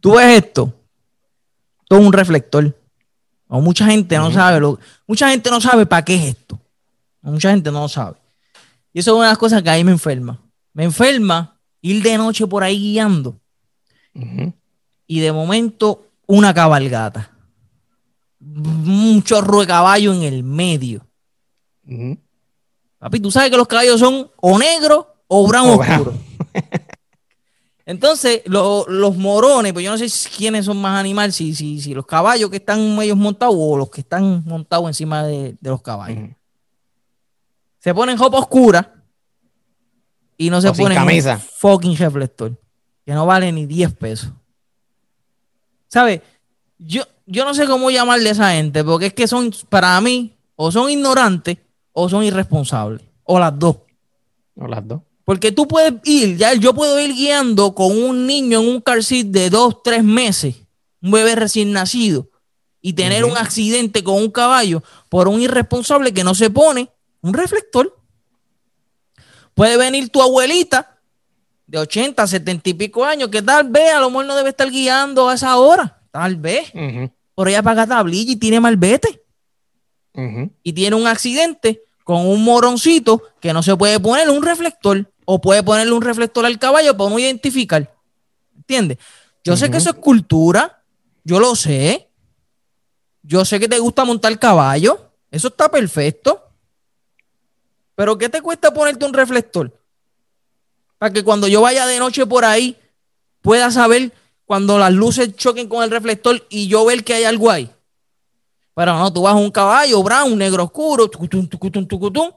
Tú ves esto, todo un reflector. O mucha gente no sabe lo, mucha gente no sabe para qué es esto. Mucha gente no lo sabe. Y eso es una de las cosas que ahí me enferma. Me enferma ir de noche por ahí guiando. Y de momento, una cabalgata. Un chorro de caballo en el medio. Papi, tú sabes que los caballos son o negros o brown oscuro. Entonces, los morones, pues yo no sé quiénes son más animales, si, si, si los caballos que están ellos montados o los que están montados encima de, los caballos. Se ponen ropa oscura y no se ponen camisa. fucking reflector, que no vale ni 10 pesos. ¿Sabes? Yo, yo no sé cómo llamarle a esa gente, porque es que son, para mí, o son ignorantes o son irresponsables, o las dos. O las dos. Porque tú puedes ir, ya yo puedo ir guiando con un niño en un car seat de dos, tres meses, un bebé recién nacido, y tener un accidente con un caballo por un irresponsable que no se pone un reflector. Puede venir tu abuelita de 80, 70 y pico años, que tal vez a lo mejor no debe estar guiando a esa hora, tal vez. Por ella paga tablilla y tiene malvete. Y tiene un accidente con un moroncito que no se puede poner un reflector o puede ponerle un reflector al caballo para no identificar. ¿Entiendes? Yo sé que eso es cultura, yo lo sé. Yo sé que te gusta montar caballo, eso está perfecto. Pero ¿qué te cuesta ponerte un reflector? Para que cuando yo vaya de noche por ahí pueda saber cuando las luces choquen con el reflector y yo ver que hay algo ahí. Pero no, tú vas a un caballo brown, negro oscuro, tucutum, tucutum, tucutum,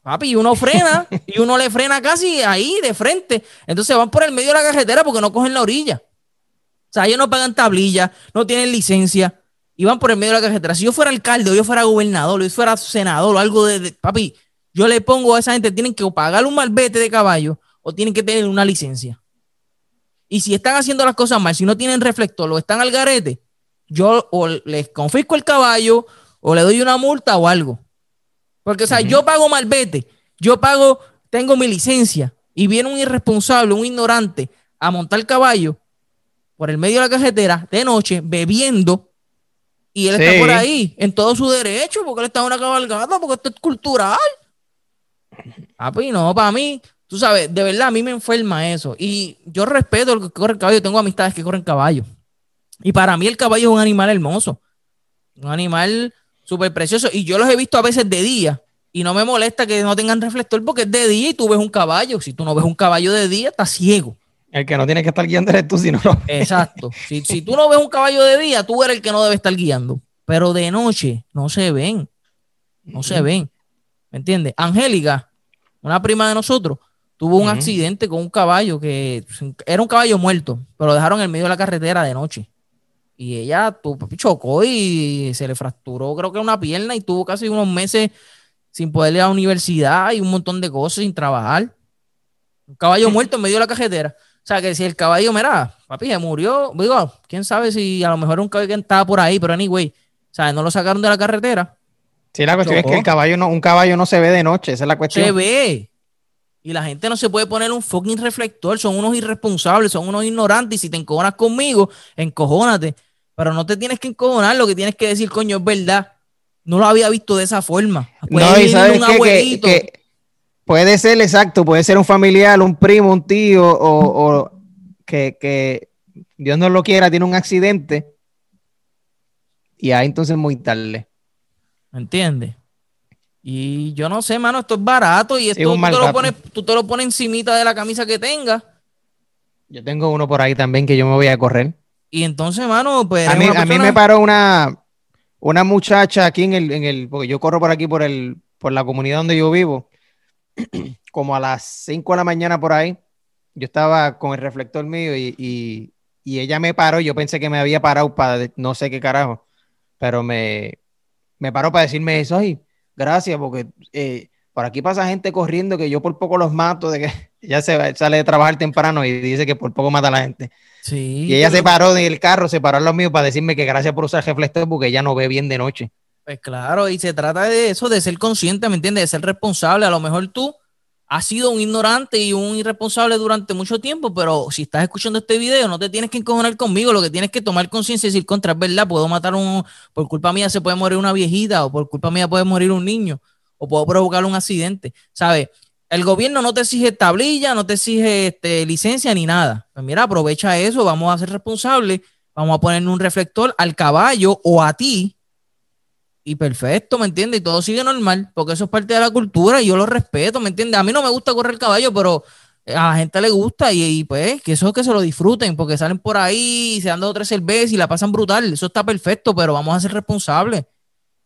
Papi, y uno frena, y uno le frena casi ahí, de frente. Entonces van por el medio de la carretera porque no cogen la orilla. O sea, ellos no pagan tablilla, no tienen licencia, y van por el medio de la carretera. Si yo fuera alcalde, o yo fuera gobernador, o yo fuera senador, o algo de, Papi, yo le pongo a esa gente, tienen que pagar un malvete de caballo, o tienen que tener una licencia. Y si están haciendo las cosas mal, si no tienen reflector, o están al garete, yo o les confisco el caballo, o le doy una multa o algo. Porque, o sea, yo pago malvete, yo pago, tengo mi licencia y viene un irresponsable, un ignorante a montar caballo por el medio de la carretera de noche bebiendo y él está por ahí en todo su derecho porque él está en una cabalgata, porque esto es cultural. Papi, no, para mí, tú sabes, de verdad a mí me enferma eso. Y yo respeto el que corre el caballo, tengo amistades que corren caballo. Y para mí el caballo es un animal hermoso. Un animal súper precioso. Y yo los he visto a veces de día y no me molesta que no tengan reflector porque es de día y tú ves un caballo. Si tú no ves un caballo de día, estás ciego. El que no tiene que estar guiando eres tú, si no Exacto. Si, si, tú no ves un caballo de día, tú eres el que no debe estar guiando. Pero de noche no se ven. No se ven. ¿Me entiendes? Angélica, una prima de nosotros, tuvo un accidente con un caballo que era un caballo muerto, pero lo dejaron en medio de la carretera de noche. Y ella chocó y se le fracturó, creo que una pierna, y tuvo casi unos meses sin poder ir a la universidad y un montón de cosas sin trabajar. Un caballo muerto en medio de la cajetera. O sea, que si el caballo, mira, papi, se murió, digo, quién sabe si a lo mejor un caballo que estaba por ahí, pero anyway, o sea, no lo sacaron de la carretera. Sí, la cuestión es que el caballo no, un caballo no se ve de noche, esa es la cuestión. Se ve. Y la gente no se puede poner un fucking reflector, son unos irresponsables, son unos ignorantes, y si te encojonas conmigo, encojónate. Pero no te tienes que encojonar, lo que tienes que decir, coño, es verdad. No lo había visto de esa forma. Puede no, sabes que, puede ser exacto, puede ser un familiar, un primo, un tío, o, que, Dios no lo quiera, tiene un accidente. Y ahí entonces muy tarde. ¿Me entiendes? Y yo no sé, mano, esto es barato y esto tú, te lo pones, tú te lo pones encimita de la camisa que tengas. Yo tengo uno por ahí también que yo me voy a correr. Y entonces, mano, pues. A mí, me paró una, una muchacha aquí en el, en el. Porque yo corro por aquí por el, por la comunidad donde yo vivo. Como a las 5 de la mañana por ahí. Yo estaba con el reflector mío y, ella me paró. Yo pensé que me había parado para no sé qué carajo. Pero me, me paró para decirme eso. Ay, gracias, porque eh, por aquí pasa gente corriendo que yo por poco los mato. De que ya se sale de trabajar temprano y dice que por poco mata a la gente. Y ella se paró del carro, se paró a los míos para decirme que gracias por usar reflector porque ella no ve bien de noche. Pues claro, y se trata de eso, de ser consciente, ¿me entiendes? De ser responsable. A lo mejor tú has sido un ignorante y un irresponsable durante mucho tiempo, pero si estás escuchando este video, no te tienes que encojonar conmigo, lo que tienes que tomar conciencia y decir contra, es verdad, puedo matar un, por culpa mía se puede morir una viejita, o por culpa mía puede morir un niño, o puedo provocar un accidente, ¿sabes? El gobierno no te exige tablilla, no te exige este, licencia ni nada. Pues mira, aprovecha eso, vamos a ser responsables, vamos a poner un reflector al caballo o a ti, y perfecto, ¿me entiendes? Y todo sigue normal, porque eso es parte de la cultura y yo lo respeto, ¿me entiendes? A mí no me gusta correr el caballo, pero a la gente le gusta y, pues que eso es que se lo disfruten, porque salen por ahí, y se dan dos o tres cervezas y la pasan brutal, eso está perfecto, pero vamos a ser responsables,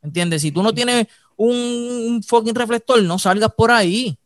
¿me entiendes? Si tú no tienes un, fucking reflector, no salgas por ahí,